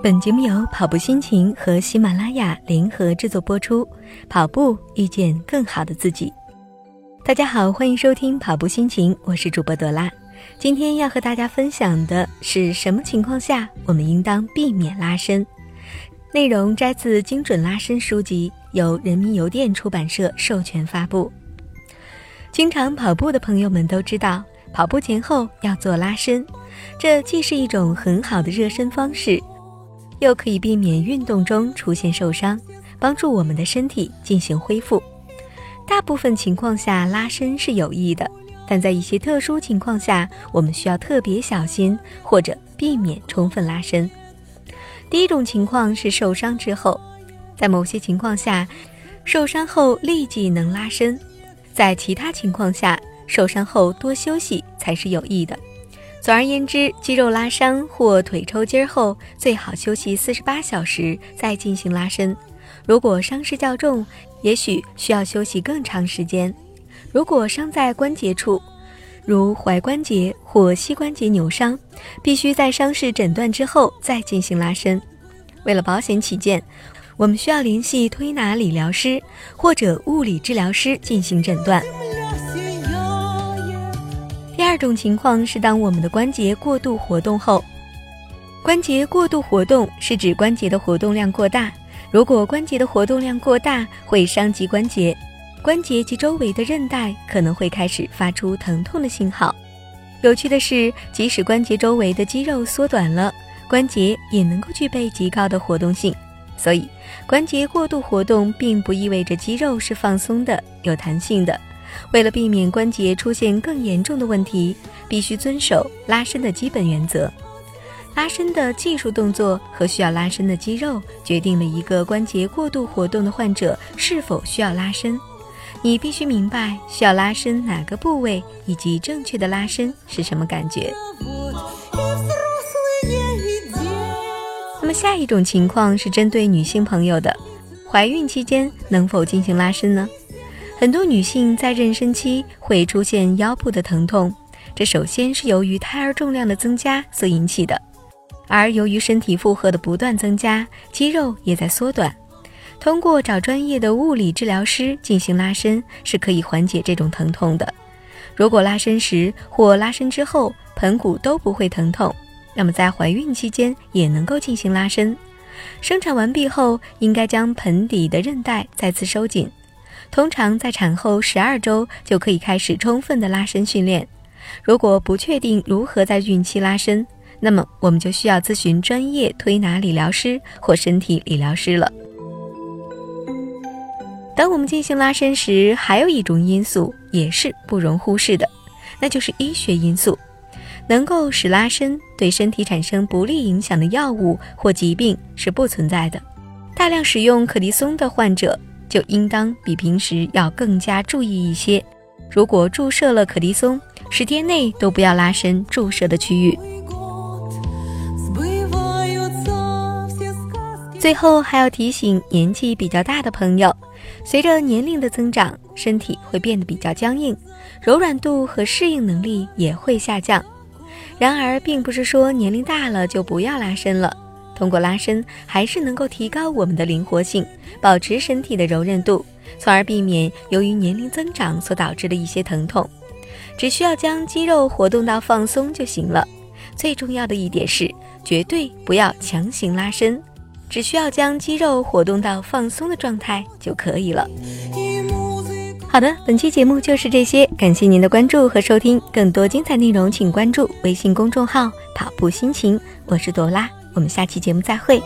本节目由跑步心情和喜马拉雅联合制作播出。跑步，遇见更好的自己。大家好，欢迎收听跑步心情，我是主播朵拉。今天要和大家分享的是什么情况下我们应当避免拉伸？内容摘自《精准拉伸》书籍，由人民邮电出版社授权发布。经常跑步的朋友们都知道，跑步前后要做拉伸，这既是一种很好的热身方式，又可以避免运动中出现受伤，帮助我们的身体进行恢复。大部分情况下，拉伸是有益的，但在一些特殊情况下，我们需要特别小心或者避免充分拉伸。第一种情况是受伤之后，在某些情况下，受伤后立即能拉伸。在其他情况下，受伤后多休息才是有益的。总而言之，肌肉拉伤或腿抽筋后，最好休息四十八小时再进行拉伸。如果伤势较重，也许需要休息更长时间。如果伤在关节处，如踝关节或膝关节扭伤，必须在伤势诊断之后再进行拉伸。为了保险起见。我们需要联系推拿理疗师或者物理治疗师进行诊断。第二种情况是当我们的关节过度活动后，关节过度活动是指关节的活动量过大。如果关节的活动量过大，会伤及关节，关节及周围的韧带可能会开始发出疼痛的信号。有趣的是，即使关节周围的肌肉缩短了，关节也能够具备极高的活动性。所以，关节过度活动并不意味着肌肉是放松的、有弹性的。为了避免关节出现更严重的问题，必须遵守拉伸的基本原则。拉伸的技术动作和需要拉伸的肌肉，决定了一个关节过度活动的患者是否需要拉伸。你必须明白需要拉伸哪个部位，以及正确的拉伸是什么感觉。那么下一种情况是针对女性朋友的，怀孕期间能否进行拉伸呢？很多女性在妊娠期会出现腰部的疼痛，这首先是由于胎儿重量的增加所引起的，而由于身体负荷的不断增加，肌肉也在缩短。通过找专业的物理治疗师进行拉伸，是可以缓解这种疼痛的。如果拉伸时或拉伸之后盆骨都不会疼痛。那么在怀孕期间也能够进行拉伸，生产完毕后应该将盆底的韧带再次收紧。通常在产后十二周就可以开始充分的拉伸训练。如果不确定如何在孕期拉伸，那么我们就需要咨询专业推拿理疗师或身体理疗师了。当我们进行拉伸时，还有一种因素也是不容忽视的，那就是医学因素。能够使拉伸对身体产生不利影响的药物或疾病是不存在的。大量使用可的松的患者就应当比平时要更加注意一些。如果注射了可的松，十天内都不要拉伸注射的区域。最后还要提醒年纪比较大的朋友，随着年龄的增长，身体会变得比较僵硬，柔软度和适应能力也会下降。然而，并不是说年龄大了就不要拉伸了。通过拉伸，还是能够提高我们的灵活性，保持身体的柔韧度，从而避免由于年龄增长所导致的一些疼痛。只需要将肌肉活动到放松就行了。最重要的一点是，绝对不要强行拉伸，只需要将肌肉活动到放松的状态就可以了。好的，本期节目就是这些，感谢您的关注和收听。更多精彩内容，请关注微信公众号“跑步心情”，我是朵拉，我们下期节目再会。